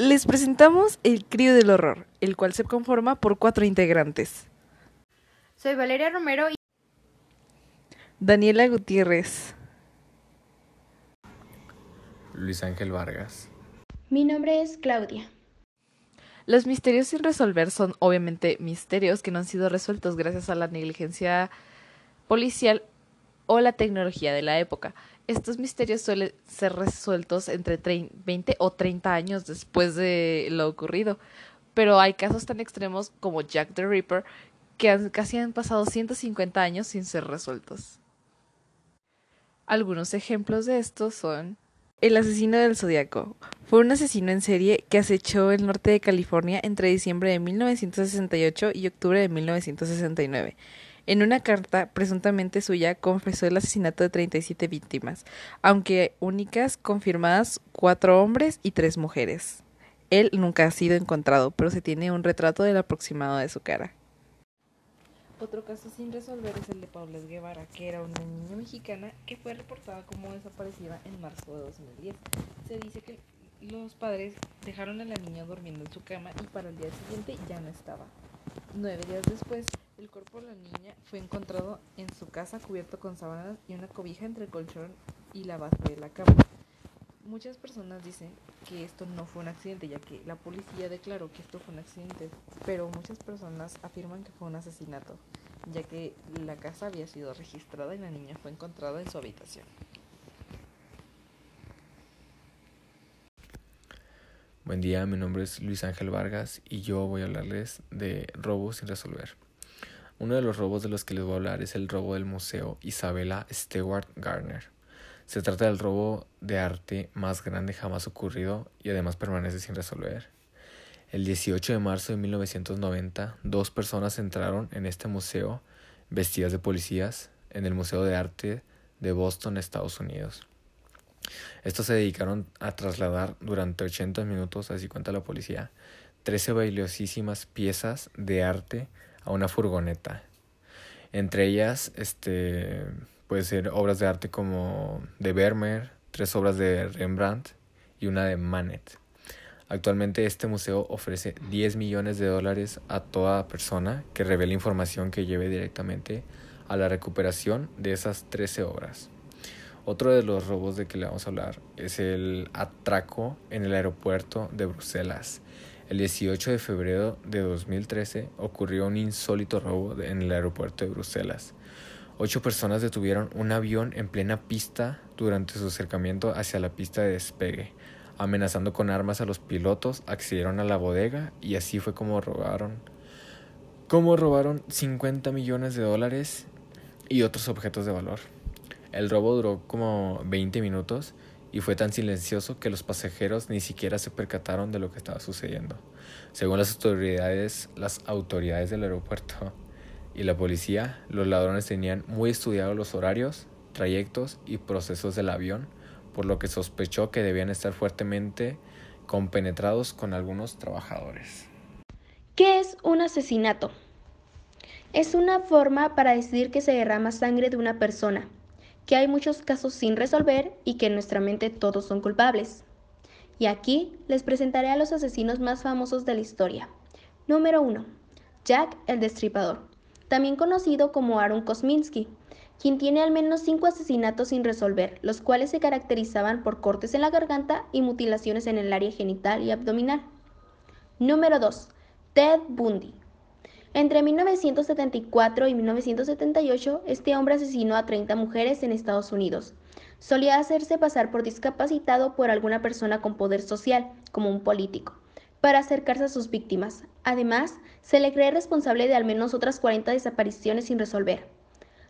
Les presentamos el Crío del Horror, el cual se conforma por cuatro integrantes. Soy Valeria Romero y Daniela Gutiérrez, Luis Ángel Vargas. Mi nombre es Claudia. Los misterios sin resolver son obviamente misterios que no han sido resueltos gracias a la negligencia policial o la tecnología de la época. Estos misterios suelen ser resueltos entre 20 o 30 años después de lo ocurrido, pero hay casos tan extremos como Jack the Ripper que casi han pasado 150 años sin ser resueltos. Algunos ejemplos de estos son el asesino del Zodíaco. Fue un asesino en serie que acechó el norte de California entre diciembre de 1968 y octubre de 1969. En una carta presuntamente suya confesó el asesinato de 37 víctimas, aunque únicas confirmadas cuatro hombres y tres mujeres. Él nunca ha sido encontrado, pero se tiene un retrato del aproximado de su cara. Otro caso sin resolver es el de Paula Guevara, que era una niña mexicana que fue reportada como desaparecida en marzo de 2010. Se dice que los padres dejaron a la niña durmiendo en su cama y para el día siguiente ya no estaba. Nueve días después, el cuerpo de la niña fue encontrado en su casa cubierto con sábanas y una cobija entre el colchón y la base de la cama. Muchas personas dicen que esto no fue un accidente, ya que la policía declaró que esto fue un accidente, pero muchas personas afirman que fue un asesinato, ya que la casa había sido registrada y la niña fue encontrada en su habitación. Buen día, mi nombre es Luis Ángel Vargas y yo voy a hablarles de robos sin resolver. Uno de los robos de los que les voy a hablar es el robo del Museo Isabella Stewart Gardner. Se trata del robo de arte más grande jamás ocurrido y además permanece sin resolver. El 18 de marzo de 1990, dos personas entraron en este museo vestidas de policías en el Museo de Arte de Boston, Estados Unidos. Estos se dedicaron a trasladar durante 80 minutos, así cuenta la policía, 13 valiosísimas piezas de arte a una furgoneta. Entre ellas, este, Puede ser obras de arte como de Vermeer, tres obras de Rembrandt y una de Manet. Actualmente este museo ofrece 10 millones de dólares a toda persona que revele información que lleve directamente a la recuperación de esas 13 obras. Otro de los robos de que le vamos a hablar es el atraco en el aeropuerto de Bruselas. El 18 de febrero de 2013 ocurrió un insólito robo en el aeropuerto de Bruselas. Ocho personas detuvieron un avión en plena pista durante su acercamiento hacia la pista de despegue. Amenazando con armas a los pilotos, accedieron a la bodega y así fue como robaron. Como robaron 50 millones de dólares y otros objetos de valor. El robo duró como 20 minutos y fue tan silencioso que los pasajeros ni siquiera se percataron de lo que estaba sucediendo. Según las autoridades, las autoridades del aeropuerto, y la policía, los ladrones tenían muy estudiados los horarios, trayectos y procesos del avión, por lo que sospechó que debían estar fuertemente compenetrados con algunos trabajadores. ¿Qué es un asesinato? Es una forma para decidir que se derrama sangre de una persona, que hay muchos casos sin resolver y que en nuestra mente todos son culpables. Y aquí les presentaré a los asesinos más famosos de la historia. Número 1. Jack el Destripador también conocido como Aaron Kosminski, quien tiene al menos cinco asesinatos sin resolver, los cuales se caracterizaban por cortes en la garganta y mutilaciones en el área genital y abdominal. Número 2. Ted Bundy. Entre 1974 y 1978, este hombre asesinó a 30 mujeres en Estados Unidos. Solía hacerse pasar por discapacitado por alguna persona con poder social, como un político para acercarse a sus víctimas. Además, se le cree responsable de al menos otras 40 desapariciones sin resolver.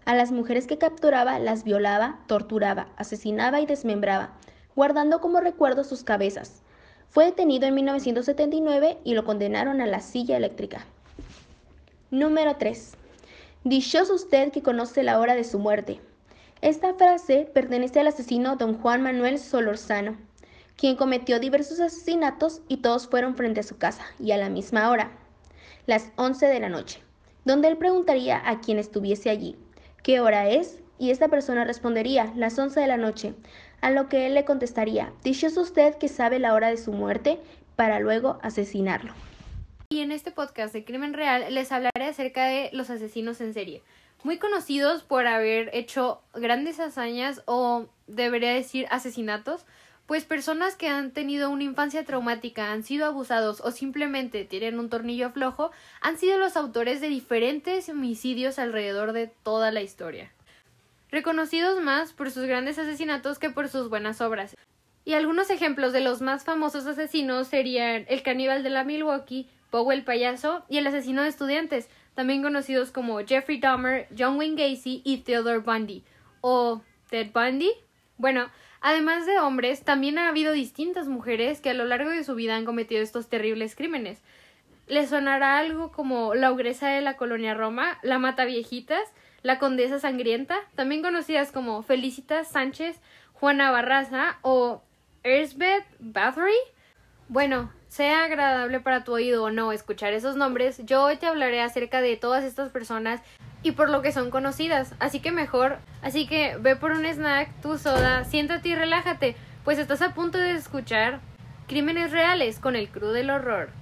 A las mujeres que capturaba las violaba, torturaba, asesinaba y desmembraba, guardando como recuerdo sus cabezas. Fue detenido en 1979 y lo condenaron a la silla eléctrica. Número 3. Dichoso usted que conoce la hora de su muerte. Esta frase pertenece al asesino don Juan Manuel Solorzano quien cometió diversos asesinatos y todos fueron frente a su casa y a la misma hora, las 11 de la noche, donde él preguntaría a quien estuviese allí, ¿qué hora es? Y esta persona respondería, las 11 de la noche, a lo que él le contestaría, dichoso usted que sabe la hora de su muerte, para luego asesinarlo. Y en este podcast de Crimen Real les hablaré acerca de los asesinos en serie, muy conocidos por haber hecho grandes hazañas o debería decir asesinatos, pues personas que han tenido una infancia traumática, han sido abusados o simplemente tienen un tornillo flojo, han sido los autores de diferentes homicidios alrededor de toda la historia. Reconocidos más por sus grandes asesinatos que por sus buenas obras. Y algunos ejemplos de los más famosos asesinos serían el caníbal de la Milwaukee, Poe el payaso y el asesino de estudiantes, también conocidos como Jeffrey Dahmer, John Wayne Gacy y Theodore Bundy, o Ted Bundy. Bueno, además de hombres, también ha habido distintas mujeres que a lo largo de su vida han cometido estos terribles crímenes. Les sonará algo como la ogresa de la colonia Roma, la mata viejitas, la condesa sangrienta, también conocidas como Felicitas Sánchez, Juana Barraza o Ersbeth Bathory. Bueno, sea agradable para tu oído o no escuchar esos nombres, yo hoy te hablaré acerca de todas estas personas y por lo que son conocidas. Así que mejor, así que ve por un snack, tu soda, siéntate y relájate, pues estás a punto de escuchar Crímenes Reales con el Cru del Horror.